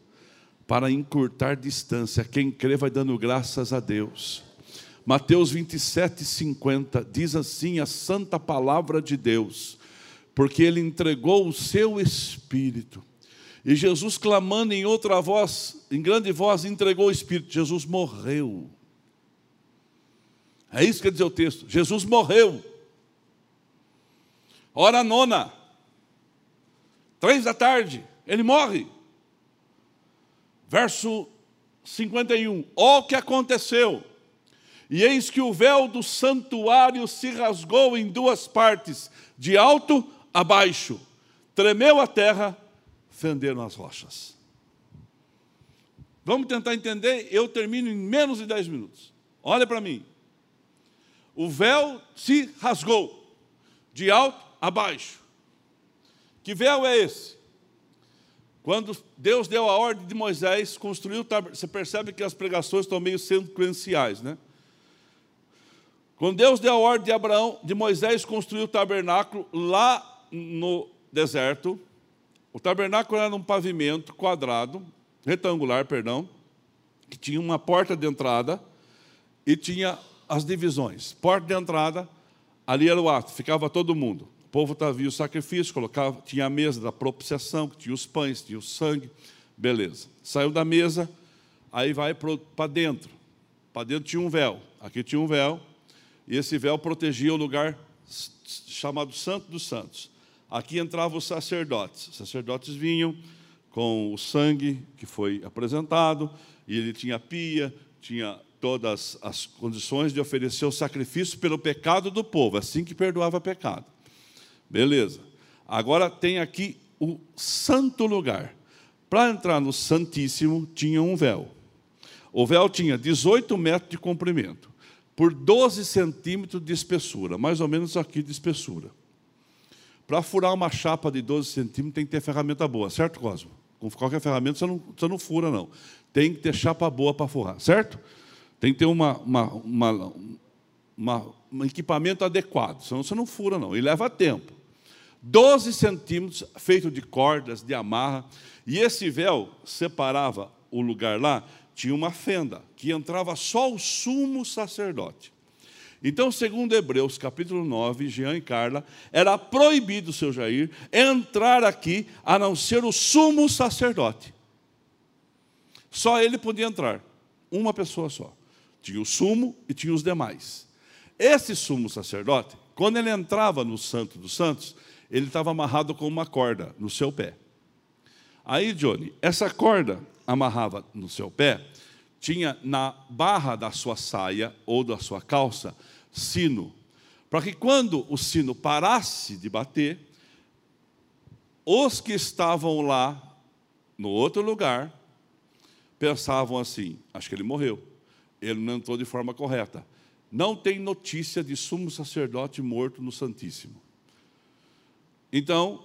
para encurtar distância. Quem crê vai dando graças a Deus. Mateus 27, 50 diz assim: a santa palavra de Deus, porque Ele entregou o seu Espírito. E Jesus, clamando em outra voz, em grande voz, entregou o Espírito. Jesus morreu. É isso que dizer o texto. Jesus morreu. Hora nona. Três da tarde, ele morre. Verso 51. Ó que aconteceu. E eis que o véu do santuário se rasgou em duas partes, de alto a baixo. Tremeu a terra, fenderam as rochas. Vamos tentar entender, eu termino em menos de dez minutos. Olha para mim. O véu se rasgou, de alto a baixo. Que véu é esse? Quando Deus deu a ordem de Moisés construir o tabernáculo, você percebe que as pregações estão meio sequenciais, né? Quando Deus deu a ordem de Abraão, de Moisés construir o tabernáculo lá no deserto, o tabernáculo era num pavimento quadrado, retangular, perdão, que tinha uma porta de entrada e tinha as divisões. Porta de entrada, ali era o ato, ficava todo mundo. O povo trazia o sacrifício, colocava, tinha a mesa da propiciação, que tinha os pães, tinha o sangue, beleza. Saiu da mesa, aí vai para dentro. Para dentro tinha um véu, aqui tinha um véu, e esse véu protegia o lugar chamado Santo dos Santos. Aqui entravam os sacerdotes. Os sacerdotes vinham com o sangue que foi apresentado, e ele tinha pia, tinha todas as condições de oferecer o sacrifício pelo pecado do povo, assim que perdoava pecado. Beleza. Agora tem aqui o santo lugar. Para entrar no Santíssimo tinha um véu. O véu tinha 18 metros de comprimento, por 12 centímetros de espessura, mais ou menos aqui de espessura. Para furar uma chapa de 12 centímetros tem que ter ferramenta boa, certo, Cosmo? Com qualquer ferramenta você não, você não fura, não. Tem que ter chapa boa para furar, certo? Tem que ter uma, uma, uma, uma, um equipamento adequado, senão você não fura, não. E leva tempo. 12 centímetros, feito de cordas, de amarra, e esse véu separava o lugar lá, tinha uma fenda, que entrava só o sumo sacerdote. Então, segundo Hebreus, capítulo 9, Jean e Carla, era proibido, seu Jair, entrar aqui a não ser o sumo sacerdote. Só ele podia entrar, uma pessoa só. Tinha o sumo e tinha os demais. Esse sumo sacerdote, quando ele entrava no Santo dos Santos, ele estava amarrado com uma corda no seu pé. Aí, Johnny, essa corda amarrava no seu pé, tinha na barra da sua saia ou da sua calça sino, para que quando o sino parasse de bater, os que estavam lá no outro lugar pensavam assim: acho que ele morreu, ele não entrou de forma correta. Não tem notícia de sumo sacerdote morto no Santíssimo. Então,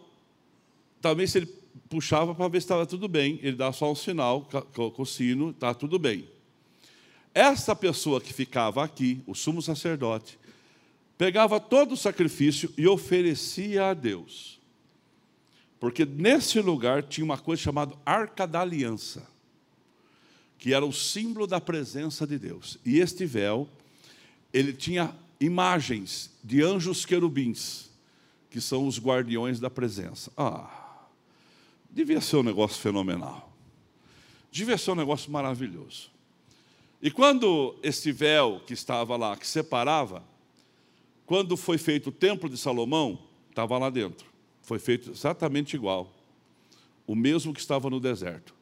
também se ele puxava para ver se estava tudo bem, ele dava só um sinal com o sino, está tudo bem. Essa pessoa que ficava aqui, o sumo sacerdote, pegava todo o sacrifício e oferecia a Deus. Porque nesse lugar tinha uma coisa chamada Arca da Aliança, que era o símbolo da presença de Deus. E este véu, ele tinha imagens de anjos querubins, que são os guardiões da presença. Ah, devia ser um negócio fenomenal. Devia ser um negócio maravilhoso. E quando esse véu que estava lá, que separava, quando foi feito o templo de Salomão, estava lá dentro. Foi feito exatamente igual. O mesmo que estava no deserto.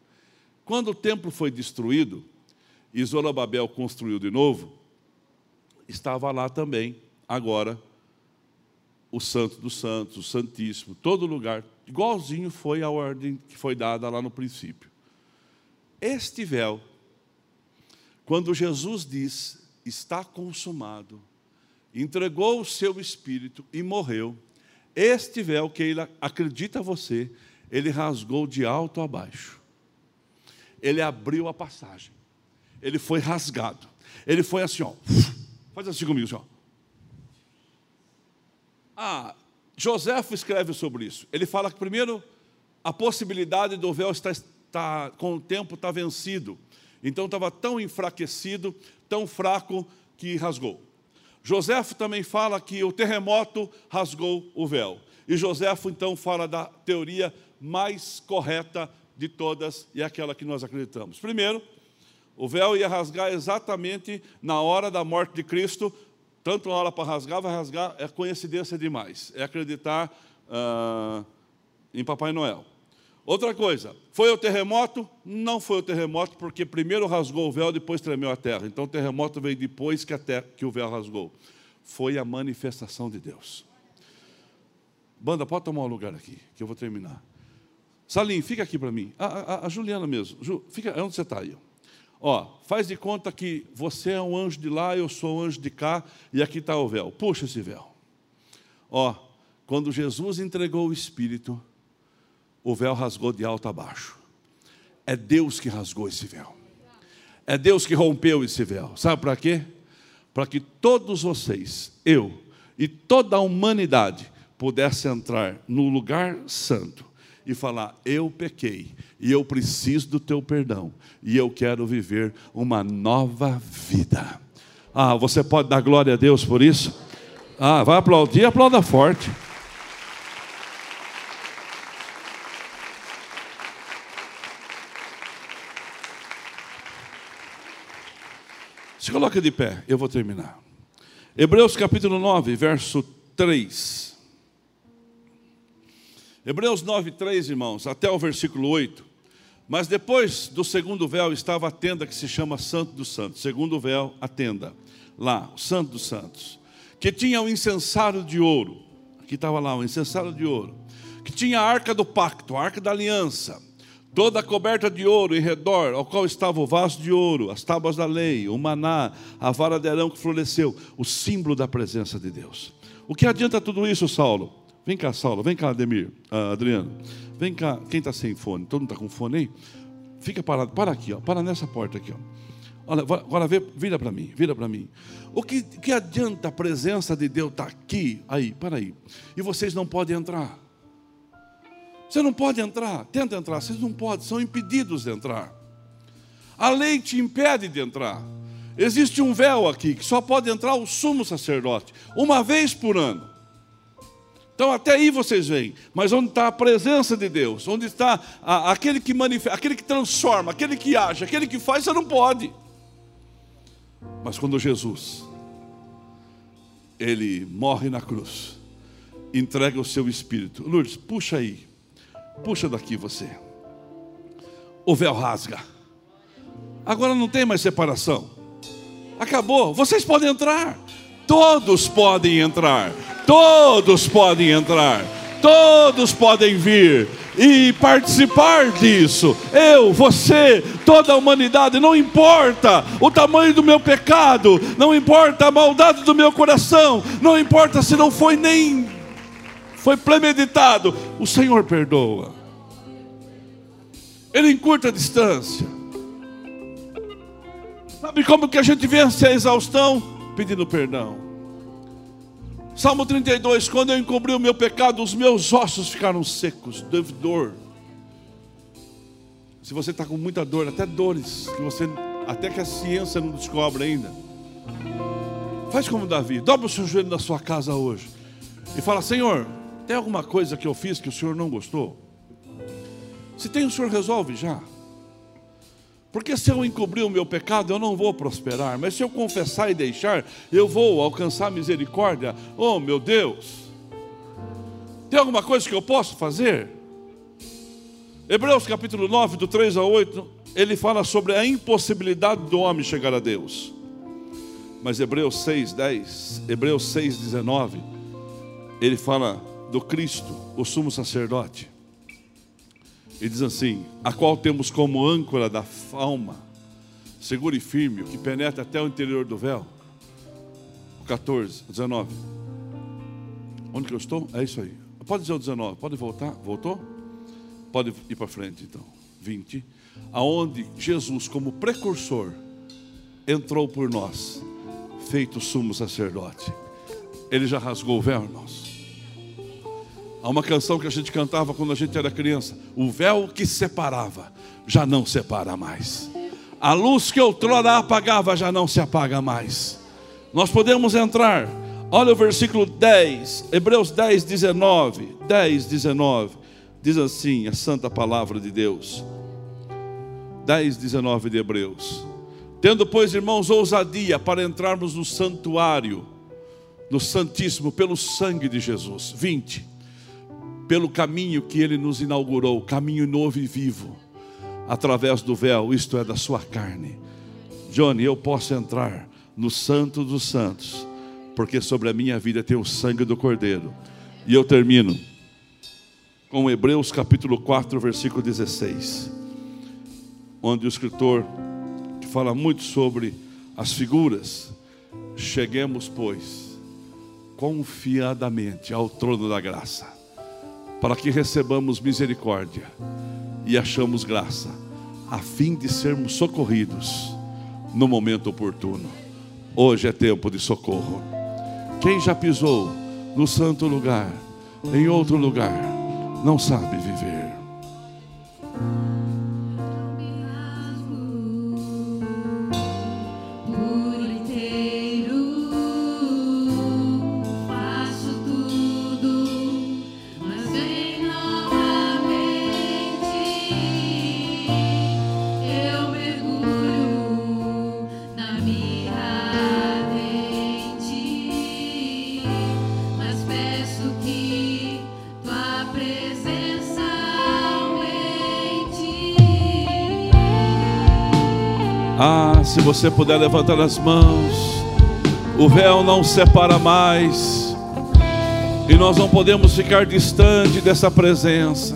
Quando o templo foi destruído, e Zorobabel construiu de novo, estava lá também, agora, o Santo dos Santos, o Santíssimo, todo lugar, igualzinho foi a ordem que foi dada lá no princípio. Este véu quando Jesus diz, está consumado, entregou o seu espírito e morreu, este véu que ele acredita você, ele rasgou de alto a baixo. Ele abriu a passagem. Ele foi rasgado. Ele foi assim, ó. Faz assim comigo, assim, ó. Ah, Joséfo escreve sobre isso. Ele fala que primeiro a possibilidade do véu estar, estar com o tempo está vencido. Então estava tão enfraquecido, tão fraco, que rasgou. Joséfo também fala que o terremoto rasgou o véu. E Joséfo então fala da teoria mais correta de todas e é aquela que nós acreditamos. Primeiro, o véu ia rasgar exatamente na hora da morte de Cristo, tanto na hora para rasgar, vai rasgar, é coincidência demais, é acreditar uh, em Papai Noel. Outra coisa, foi o terremoto? Não foi o terremoto, porque primeiro rasgou o véu, depois tremeu a terra. Então o terremoto veio depois que, a terra, que o véu rasgou. Foi a manifestação de Deus. Banda, pode tomar um lugar aqui, que eu vou terminar. Salim, fica aqui para mim. A, a, a, Juliana mesmo. Ju, fica, onde você está aí? Ó, faz de conta que você é um anjo de lá, eu sou um anjo de cá, e aqui está o véu. Puxa esse véu. Ó, quando Jesus entregou o Espírito, o véu rasgou de alto a baixo. É Deus que rasgou esse véu. É Deus que rompeu esse véu. Sabe para quê? Para que todos vocês, eu e toda a humanidade pudesse entrar no lugar santo e falar: Eu pequei e eu preciso do teu perdão e eu quero viver uma nova vida. Ah, você pode dar glória a Deus por isso? Ah, vai aplaudir, aplauda forte. Se coloca de pé, eu vou terminar. Hebreus capítulo 9, verso 3. Hebreus 9, 3, irmãos, até o versículo 8. Mas depois do segundo véu estava a tenda que se chama Santo dos Santos. Segundo véu, a tenda. Lá, o Santo dos Santos. Que tinha o um incensário de ouro. Aqui estava lá, um incensário de ouro. Que tinha a arca do pacto, a arca da aliança toda coberta de ouro em redor, ao qual estava o vaso de ouro, as tábuas da lei, o maná, a vara de arão que floresceu, o símbolo da presença de Deus. O que adianta tudo isso, Saulo? Vem cá, Saulo, vem cá, Ademir, uh, Adriano. Vem cá, quem está sem fone? Todo mundo está com fone aí? Fica parado, para aqui, ó, para nessa porta aqui. Ó. Olha, agora vê, vira para mim, vira para mim. O que, que adianta a presença de Deus estar tá aqui, aí, para aí, e vocês não podem entrar? Você não pode entrar, tenta entrar, vocês não podem, são impedidos de entrar. A lei te impede de entrar. Existe um véu aqui que só pode entrar o sumo sacerdote, uma vez por ano. Então até aí vocês veem, mas onde está a presença de Deus, onde está a, aquele que manifesta, aquele que transforma, aquele que age, aquele que faz, você não pode. Mas quando Jesus, ele morre na cruz, entrega o seu espírito. Lourdes, puxa aí. Puxa daqui você. O véu rasga. Agora não tem mais separação. Acabou. Vocês podem entrar. Todos podem entrar. Todos podem entrar. Todos podem vir e participar disso. Eu, você, toda a humanidade, não importa o tamanho do meu pecado, não importa a maldade do meu coração, não importa se não foi nem foi premeditado, o Senhor perdoa. Ele encurta a distância. Sabe como que a gente vence a exaustão? Pedindo perdão. Salmo 32, quando eu encobri o meu pecado, os meus ossos ficaram secos, dor. Se você está com muita dor, até dores, que você, até que a ciência não descobre ainda. Faz como Davi, dobra o seu joelho na sua casa hoje e fala: Senhor, tem alguma coisa que eu fiz que o Senhor não gostou? Se tem, o Senhor resolve já. Porque se eu encobrir o meu pecado, eu não vou prosperar. Mas se eu confessar e deixar, eu vou alcançar misericórdia. Oh, meu Deus! Tem alguma coisa que eu posso fazer? Hebreus capítulo 9, do 3 a 8, ele fala sobre a impossibilidade do homem chegar a Deus. Mas Hebreus 6, 10, Hebreus 6, 19, ele fala do Cristo, o sumo sacerdote. E diz assim: a qual temos como âncora da alma, seguro e firme, o que penetra até o interior do véu. 14, 19. Onde que eu estou? É isso aí. Pode dizer o 19, pode voltar? Voltou? Pode ir para frente então. 20. Aonde Jesus, como precursor, entrou por nós, feito sumo sacerdote. Ele já rasgou o véu, irmãos. Há uma canção que a gente cantava quando a gente era criança: O véu que separava já não separa mais. A luz que outrora apagava já não se apaga mais. Nós podemos entrar. Olha o versículo 10, Hebreus 10, 19. 10, 19. Diz assim a santa palavra de Deus. 10, 19 de Hebreus. Tendo, pois, irmãos, ousadia para entrarmos no santuário, no Santíssimo, pelo sangue de Jesus. 20 pelo caminho que ele nos inaugurou, caminho novo e vivo, através do véu, isto é, da sua carne. Johnny, eu posso entrar no Santo dos Santos, porque sobre a minha vida tem o sangue do Cordeiro. E eu termino com Hebreus capítulo 4, versículo 16, onde o escritor fala muito sobre as figuras, cheguemos, pois, confiadamente ao trono da graça para que recebamos misericórdia e achamos graça, a fim de sermos socorridos no momento oportuno. Hoje é tempo de socorro. Quem já pisou no santo lugar, em outro lugar, não sabe viver. Se você puder levantar as mãos, o véu não separa mais, e nós não podemos ficar distante dessa presença.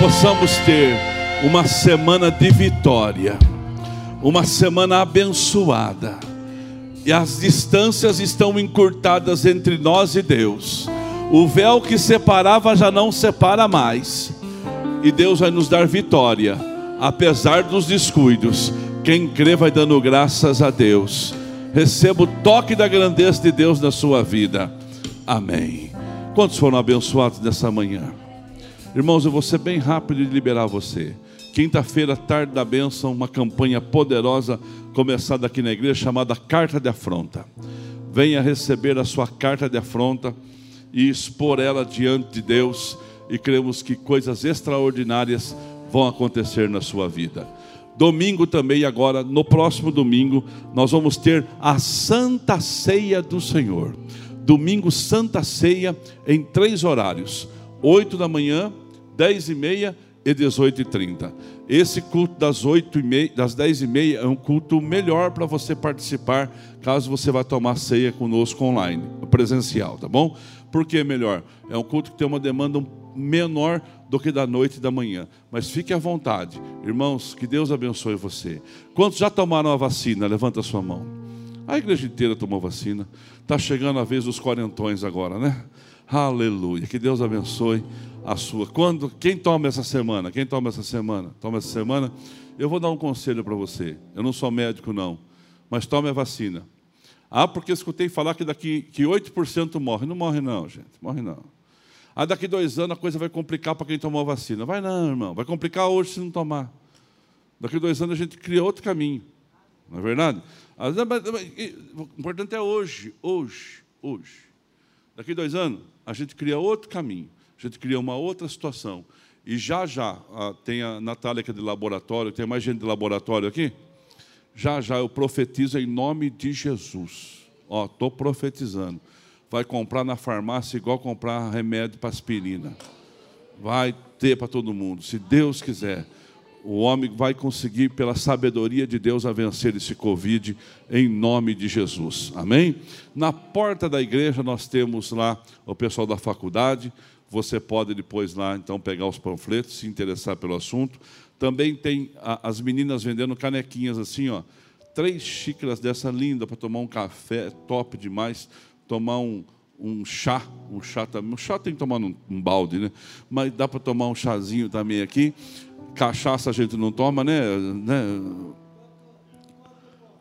Possamos ter uma semana de vitória, uma semana abençoada. E as distâncias estão encurtadas entre nós e Deus. O véu que separava já não separa mais. E Deus vai nos dar vitória, apesar dos descuidos. Quem crê vai dando graças a Deus. Receba o toque da grandeza de Deus na sua vida. Amém. Quantos foram abençoados nessa manhã? Irmãos, eu vou ser bem rápido de liberar você. Quinta-feira, tarde da bênção, uma campanha poderosa começada aqui na igreja chamada Carta de Afronta. Venha receber a sua carta de afronta e expor ela diante de Deus e cremos que coisas extraordinárias vão acontecer na sua vida. Domingo também, agora, no próximo domingo, nós vamos ter a Santa Ceia do Senhor. Domingo, Santa Ceia, em três horários: 8 da manhã, 10 e meia e 18 e 30. Esse culto das 8 e meia, das 10 e meia é um culto melhor para você participar, caso você vá tomar ceia conosco online, presencial, tá bom? Por que melhor? É um culto que tem uma demanda menor do que da noite e da manhã. Mas fique à vontade. Irmãos, que Deus abençoe você. Quantos já tomaram a vacina? Levanta a sua mão. A igreja inteira tomou vacina. Está chegando a vez dos quarentões agora, né? Aleluia. Que Deus abençoe a sua. Quando, quem toma essa semana? Quem toma essa semana? Toma essa semana? Eu vou dar um conselho para você. Eu não sou médico, não. Mas tome a vacina. Ah, porque escutei falar que daqui que 8% morre. Não morre, não, gente. Morre não. Ah, daqui dois anos a coisa vai complicar para quem tomou a vacina. Vai não, irmão. Vai complicar hoje se não tomar. Daqui dois anos a gente cria outro caminho. Não é verdade? Ah, O importante é hoje, hoje, hoje. Daqui dois anos, a gente cria outro caminho. A gente cria uma outra situação. E já, já, ah, tem a Natália que é de laboratório, tem mais gente de laboratório aqui? Já, já, eu profetizo em nome de Jesus. Ó, estou profetizando. Vai comprar na farmácia igual comprar remédio para aspirina. Vai ter para todo mundo, se Deus quiser. O homem vai conseguir, pela sabedoria de Deus, a vencer esse Covid, em nome de Jesus. Amém? Na porta da igreja, nós temos lá o pessoal da faculdade. Você pode depois lá, então, pegar os panfletos, se interessar pelo assunto. Também tem a, as meninas vendendo canequinhas assim, ó. Três xícaras dessa linda para tomar um café, top demais. Tomar um, um chá, um chá também. Um chá tem que tomar num, num balde, né? Mas dá para tomar um chazinho também aqui. Cachaça a gente não toma, né? né?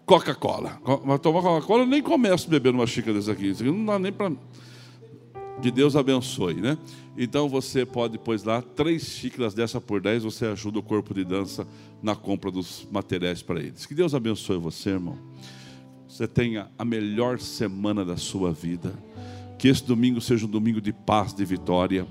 Coca-Cola. Mas tomar Coca-Cola eu nem começo beber uma xícara dessa aqui. Isso aqui não dá nem para. Que Deus abençoe, né? Então você pode, pois lá, três xícaras dessa por dez, você ajuda o corpo de dança na compra dos materiais para eles. Que Deus abençoe você, irmão. Você tenha a melhor semana da sua vida. Que esse domingo seja um domingo de paz, de vitória.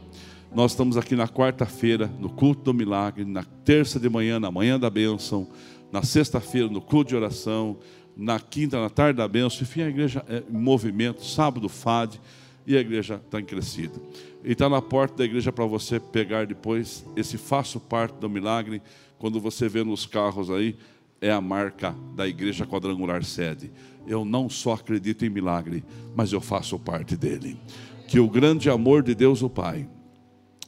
Nós estamos aqui na quarta-feira, no culto do milagre, na terça de manhã, na manhã da bênção, na sexta-feira, no culto de oração, na quinta, na tarde da bênção. Enfim, a igreja é em movimento, sábado, FAD, e a igreja está em crescida. E está na porta da igreja para você pegar depois esse faço parte do milagre. Quando você vê nos carros aí, é a marca da igreja quadrangular sede. Eu não só acredito em milagre, mas eu faço parte dele. Que o grande amor de Deus, o Pai,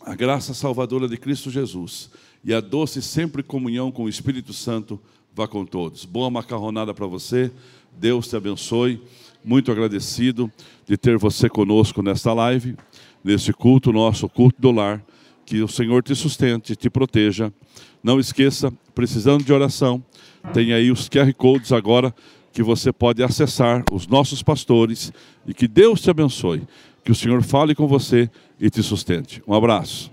a graça salvadora de Cristo Jesus e a doce sempre comunhão com o Espírito Santo vá com todos. Boa macarronada para você. Deus te abençoe. Muito agradecido de ter você conosco nesta live, nesse culto nosso, culto do lar. Que o Senhor te sustente, te proteja. Não esqueça, precisando de oração, tem aí os QR Codes agora que você pode acessar, os nossos pastores, e que Deus te abençoe. Que o Senhor fale com você e te sustente. Um abraço.